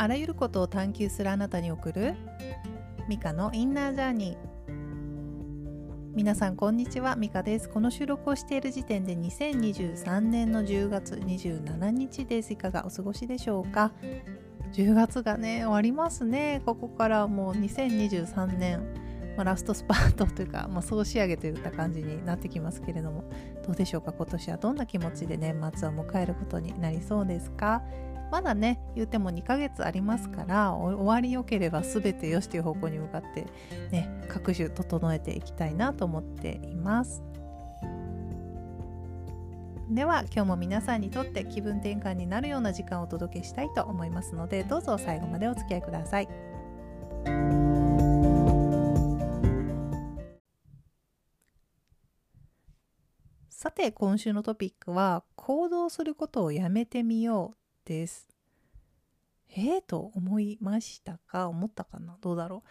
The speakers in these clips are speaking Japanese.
あらゆることを探求するあなたに送るミカのインナージャーニー皆さんこんにちはミカです。この収録をしている時点で2023年の10月27日です。いかがお過ごしでしょうか？10月がね終わりますね。ここからもう2023年まあ、ラストスパートというか、まあ、総仕上げといった感じになってきますけれどもどうでしょうか？今年はどんな気持ちで年末を迎えることになりそうですか？まだね言うても2ヶ月ありますから終わりよければ全てよしという方向に向かってね各種整えていきたいなと思っていますでは今日も皆さんにとって気分転換になるような時間をお届けしたいと思いますのでどうぞ最後までお付き合いください。さて今週のトピックは行動することをやめてみようです。えー、と思いましたか？思ったかな？どうだろう？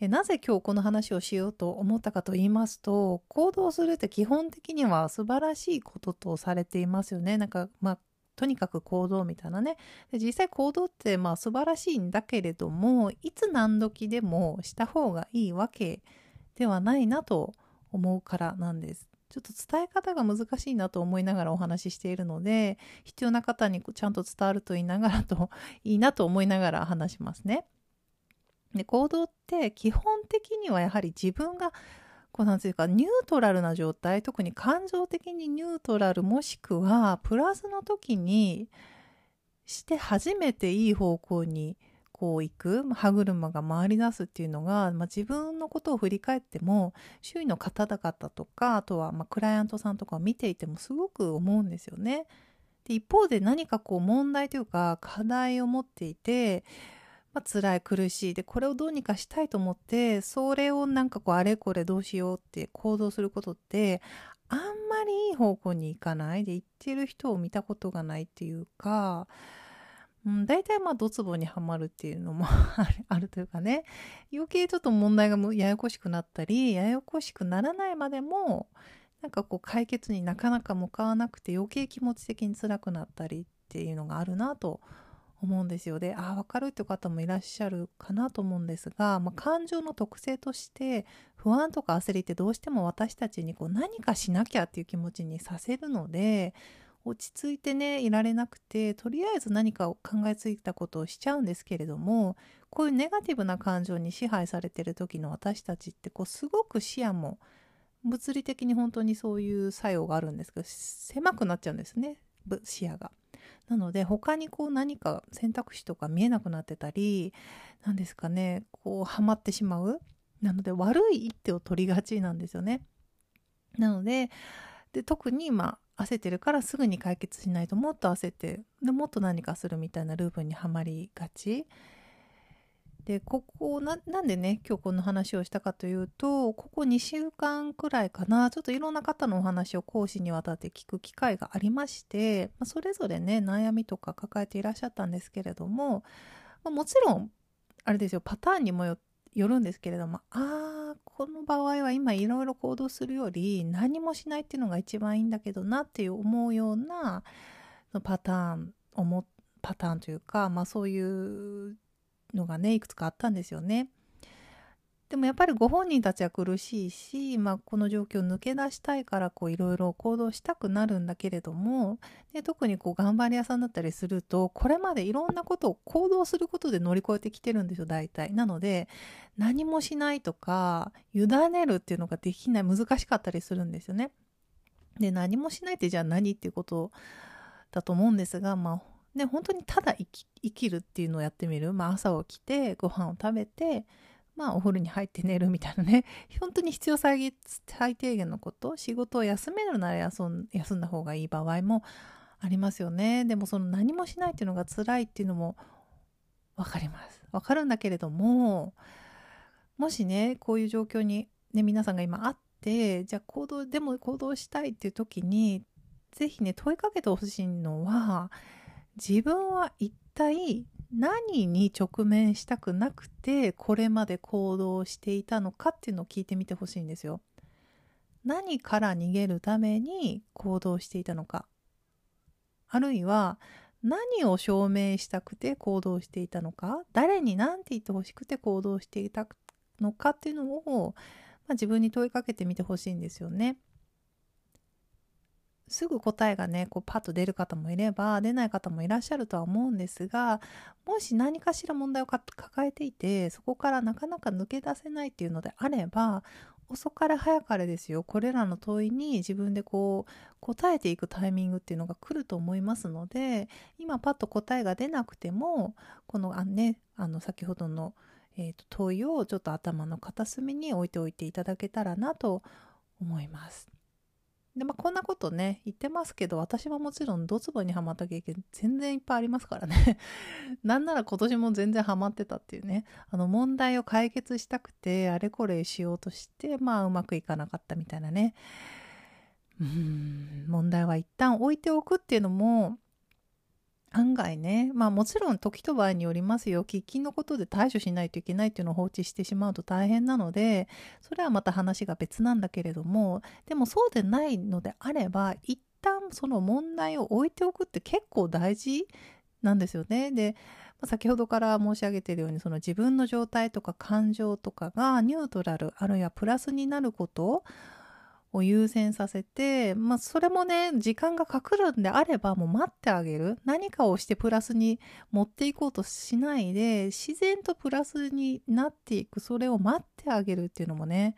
えなぜ今日この話をしようと思ったかと言いますと行動するって基本的には素晴らしいこととされていますよね。なんかまあとにかく行動みたいなねで実際行動ってまあ素晴らしいんだけれどもいつ何時でもした方がいいわけではないなと思うからなんです。ちょっと伝え方が難しいなと思いながらお話ししているので必要な方にちゃんと伝わるといいながらといいなと思いながら話しますね。で行動って基本的にはやはり自分がこうなんていうかニュートラルな状態特に感情的にニュートラルもしくはプラスの時にして初めていい方向にこう行く歯車が回り出すっていうのが、まあ、自分のことを振り返っても周囲の方々とかあとはまクライアントさんとかを見ていてもすごく思うんですよね。で一方で何かこう問題というか課題を持っていて、まあ、辛い苦しいでこれをどうにかしたいと思ってそれをなんかこうあれこれどうしようって行動することってあんまりいい方向に行かないで行ってる人を見たことがないっていうかうん、大体まあドツボにはまるっていうのも あるというかね。余計ちょっと問題がややこしくなったりややこしくならないまでもなんかこう解決になかなか向かわなくて余計気持ち的に辛くなったりっていうのがあるなと思うんですよ。でああ分かるっていう方もいらっしゃるかなと思うんですが、まあ、感情の特性として不安とか焦りってどうしても私たちにこう何かしなきゃっていう気持ちにさせるので落ち着いてねいられなくてとりあえず何かを考えついたことをしちゃうんですけれどもこういうネガティブな感情に支配されてる時の私たちってこうすごく視野も物理的に本当にそういう作用があるんですけど狭くなっちゃうんですね視野が。なので他にこう何か選択肢とか見えなくなってたり何ですかねこうハマってしまうなので悪い一手を取りがちなんですよね。なのでで特にまあ焦ってるからすぐに解決しないともっと焦ってでもっと何かするみたいなループにはまりがち。でここななんでね今日この話をしたかというとここ2週間くらいかな。ちょっといろんな方のお話を講師にわたって聞く機会がありまして、まあ、それぞれね悩みとか抱えていらっしゃったんですけれども、まあ、もちろんあれですよパターンにもよってよるんですけれどもああこの場合は今いろいろ行動するより何もしないっていうのが一番いいんだけどなっていう思うようなパターンパターンというか、まあ、そういうのがねいくつかあったんですよね。でもやっぱりご本人たちは苦しいし、まあ、この状況を抜け出したいからいろいろ行動したくなるんだけれどもで特にこう頑張り屋さんだったりするとこれまでいろんなことを行動することで乗り越えてきてるんですよ大体。なので何もしないとか委ねるっていうのができない難しかったりするんですよね。で何もしないってじゃあ何っていうことだと思うんですがまあね本当にただ生き生きるっていうのをやってみる、まあ、朝起きてご飯を食べてまあお風呂に入って寝るみたいなね。本当に必要最低限のこと。仕事を休めるなら休ん休んだ方がいい場合もありますよね。でもその何もしないっていうのが辛いっていうのも分かります。分かるんだけれどももしねこういう状況に、ね、皆さんが今あってじゃあ行動でも行動したいっていう時に是非ね問いかけてほしいのは自分は一体何に直面したくなくてこれまで行動していたのかっていうのを聞いてみてほしいんですよ。何から逃げるために行動していたのかあるいは何を証明したくて行動していたのか誰に何て言ってほしくて行動していたのかっていうのを、まあ、自分に問いかけてみてほしいんですよね。すぐ答えがねこうパッと出る方もいれば出ない方もいらっしゃるとは思うんですがもし何かしら問題を抱えていてそこからなかなか抜け出せないっていうのであれば遅かれ早かれですよこれらの問いに自分でこう答えていくタイミングっていうのが来ると思いますので今パッと答えが出なくてもこのあ、ね、あの先ほどの、えーと問いをちょっと頭の片隅に置いておいていただけたらなと思います。でまあ、こんなことね言ってますけど私はもちろんドツボにはまった経験全然いっぱいありますからね。なんなら今年も全然ハマってたっていうね。あの問題を解決したくてあれこれしようとしてまあうまくいかなかったみたいなね。うん問題は一旦置いておくっていうのも案外ね。まあもちろん時と場合によりますよ。喫緊のことで対処しないといけないっていうのを放置してしまうと大変なのでそれはまた話が別なんだけれども。でもそうでないのであれば一旦その問題を置いておくって結構大事なんですよね。で先ほどから申し上げているようにその自分の状態とか感情とかがニュートラルあるいはプラスになることを優先させて、まあ、それもね時間がかかるんであればもう待ってあげる。何かをしてプラスに持っていこうとしないで自然とプラスになっていく。それを待ってあげるっていうのもね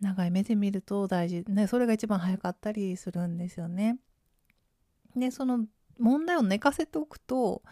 長い目で見ると大事。ねそれが一番早かったりするんですよね。でその問題を寝かせておくと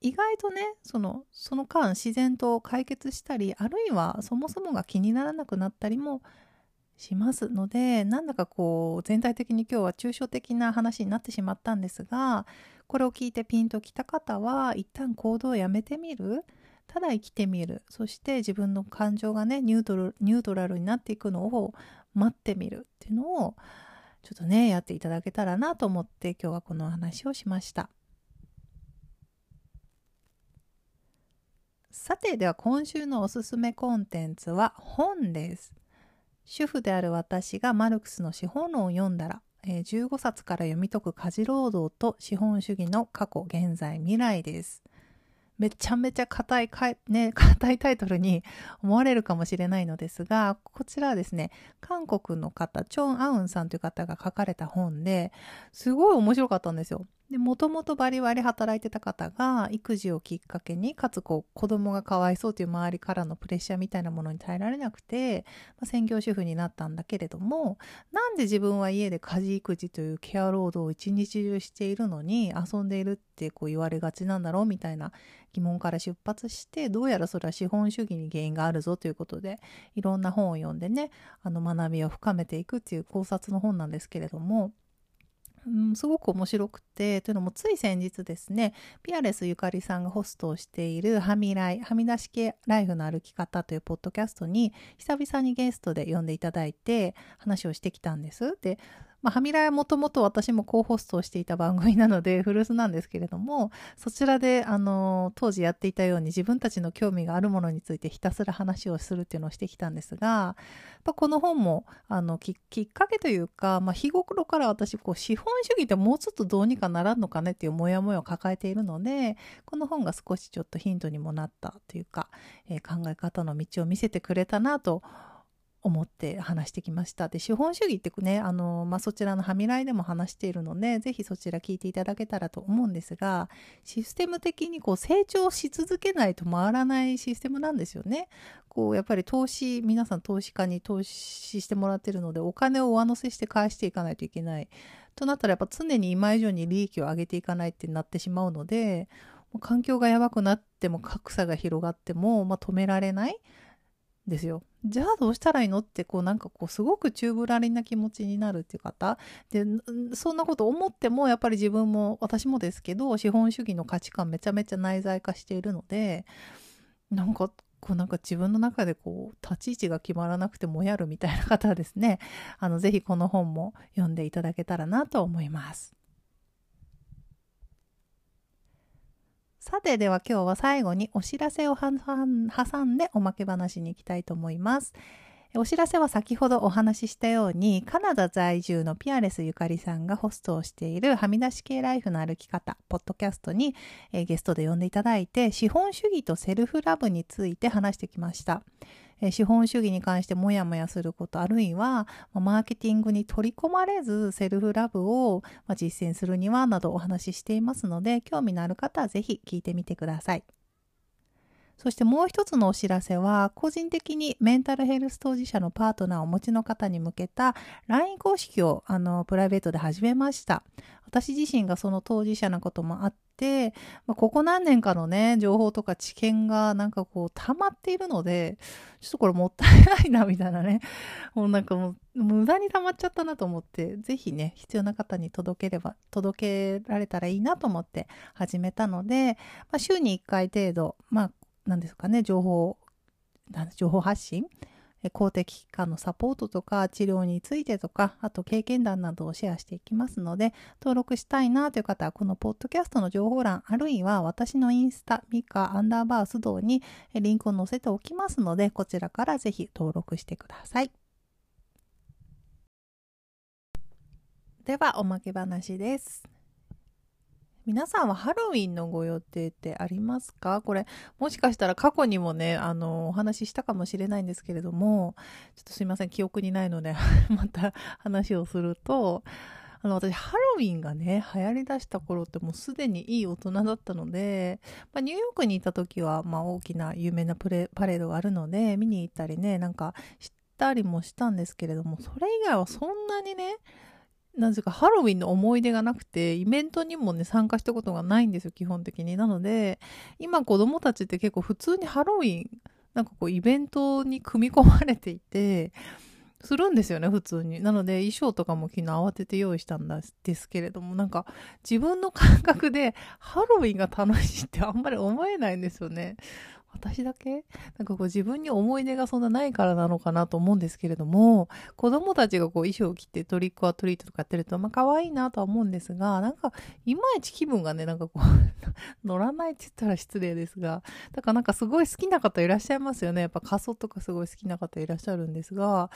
意外とねそのその間自然と解決したりあるいはそもそもが気にならなくなったりもしますのでなんだかこう全体的に今日は抽象的な話になってしまったんですがこれを聞いてピンときた方は一旦行動をやめてみる。ただ生きてみる。そして自分の感情がねニュートルニュートラルになっていくのを待ってみる。っていうのをちょっとねやっていただけたらなと思って今日はこの話をしました。さてでは今週のおすすめコンテンツは本です。主婦である私がマルクスの資本論を読んだら、えー、15冊から読み解く家事労働と資本主義の過去、現在、未来です。めちゃめちゃ硬い、ね、硬いタイトルに 思われるかもしれないのですが、こちらはですね、韓国の方、チョン・アウンさんという方が書かれた本で、すごい面白かったんですよ。でもともとバリバリ働いてた方が育児をきっかけにかつこう子供がかわいそうという周りからのプレッシャーみたいなものに耐えられなくて、まあ、専業主婦になったんだけれどもなんで自分は家で家事育児というケア労働を一日中しているのに遊んでいるってこう言われがちなんだろうみたいな疑問から出発してどうやらそれは資本主義に原因があるぞということでいろんな本を読んでねあの学びを深めていくっていう考察の本なんですけれどもうん、すごく面白くてというのもつい先日ですねピアレスゆかりさんがホストをしている「はみらいはみ出し系ライフの歩き方」というポッドキャストに久々にゲストで呼んでいただいて話をしてきたんです。でまあ、はみらいはもともと私もコーホストをしていた番組なので 古巣なんですけれどもそちらであの当時やっていたように自分たちの興味があるものについてひたすら話をするっていうのをしてきたんですがまあこの本もあのきっかけというか、まあ、日頃から私こう資本主義ってもうちょっとどうにかならんのかねっていうモヤモヤを抱えているのでこの本が少しちょっとヒントにもなったというか、えー、考え方の道を見せてくれたなと思って話してきました。で資本主義ってねあの、まあ、そちらのはみらいでも話しているのでぜひそちら聞いていただけたらと思うんですがシステム的にこう成長し続けないと回らないシステムなんですよね。こうやっぱり投資皆さん投資家に投資してもらってるのでお金を上乗せして返していかないといけないとなったらやっぱ常に今以上に利益を上げていかないってなってしまうので環境がやばくなっても格差が広がっても、まあ、止められないですよ。じゃあどうしたらいいのってこうなんかこうすごく宙ぶらりんな気持ちになるっていう方でそんなこと思ってもやっぱり自分も私もですけど資本主義の価値観めちゃめちゃ内在化しているのでなんかこうなんか自分の中でこう立ち位置が決まらなくてもやるみたいな方はですねあのぜひこの本も読んでいただけたらなと思います。さてでは今日は最後にお知らせを挟んでおまけ話に行きたいと思います。お知らせは先ほどお話ししたようにカナダ在住のピアレスゆかりさんがホストをしているはみ出し系ライフの歩き方ポッドキャストに、ゲストで呼んでいただいて資本主義とセルフラブについて話してきました。え資本主義に関してモヤモヤすることあるいは、まマーケティングに取り込まれずセルフラブを、ま実践するにはなどお話ししていますので興味のある方は是非聞いてみてください。そしてもう一つのお知らせは、個人的にメンタルヘルス当事者のパートナーをお持ちの方に向けた LINE 公式をあのプライベートで始めました。私自身がその当事者なこともあって、まあ、ここ何年かのね、情報とか知見がなんかこう溜まっているので、ちょっとこれもったいないなみたいなね、もうなんかもう無駄に溜まっちゃったなと思って、ぜひね、必要な方に届ければ、届けられたらいいなと思って始めたので、まあ、週に1回程度、まあ何ですかね情報情報発信？公的機関のサポートとか治療についてとかあと経験談などをシェアしていきますので登録したいなという方はこのポッドキャストの情報欄あるいは私のインスタミカアンダーバー須藤にリンクを載せておきますのでこちらからぜひ登録してください。ではおまけ話です。皆さんはハロウィンのご予定ってありますか？これ、もしかしたら過去にもね、あの、お話ししたかもしれないんですけれども、ちょっとすいません、記憶にないので また話をすると、あの、私、ハロウィンがね、流行りだした頃ってもうすでにいい大人だったので、まあ、ニューヨークにいた時は、まあ、大きな有名なプレパレードがあるので、見に行ったりね、なんか知ったりもしたんですけれども、それ以外はそんなにね、なぜかハロウィンの思い出がなくて、イベントにもね、参加したことがないんですよ、基本的に。なので、今子供たちって結構普通にハロウィン、なんかこうイベントに組み込まれていて、するんですよね、普通に。なので、衣装とかも昨日慌てて用意したんですけれども、なんか自分の感覚でハロウィンが楽しいってあんまり思えないんですよね。私だけ？なんかこう自分に思い出がそんなないからなのかなと思うんですけれども、子供たちがこう衣装を着てトリックアトリートとかやってると、まあ可愛いなとは思うんですが、なんかいまいち気分がね、なんかこう 乗らないって言ったら失礼ですが、だからなんかすごい好きな方いらっしゃいますよね。やっぱ仮装とかすごい好きな方いらっしゃるんですが、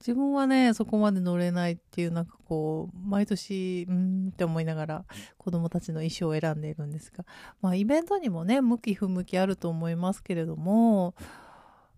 自分はね、そこまで乗れないっていう、なんかこう、毎年、うんって思いながら子供たちの衣装を選んでいるんですが、まあイベントにもね、向き不向きあると思いますけれども、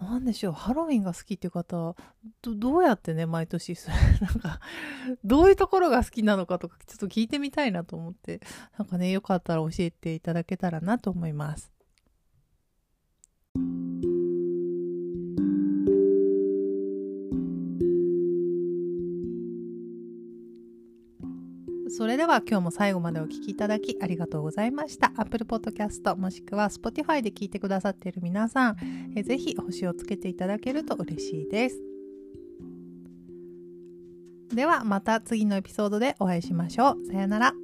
なんでしょう、ハロウィンが好きっていう方、どどうやってね、毎年、なんか、どういうところが好きなのかとか、ちょっと聞いてみたいなと思って、なんかね、よかったら教えていただけたらなと思います。それでは今日も最後までお聴きいただきありがとうございました。Apple Podcast もしくは Spotify で聞いてくださっている皆さん、えぜひ星をつけていただけると嬉しいです。ではまた次のエピソードでお会いしましょう。さよなら。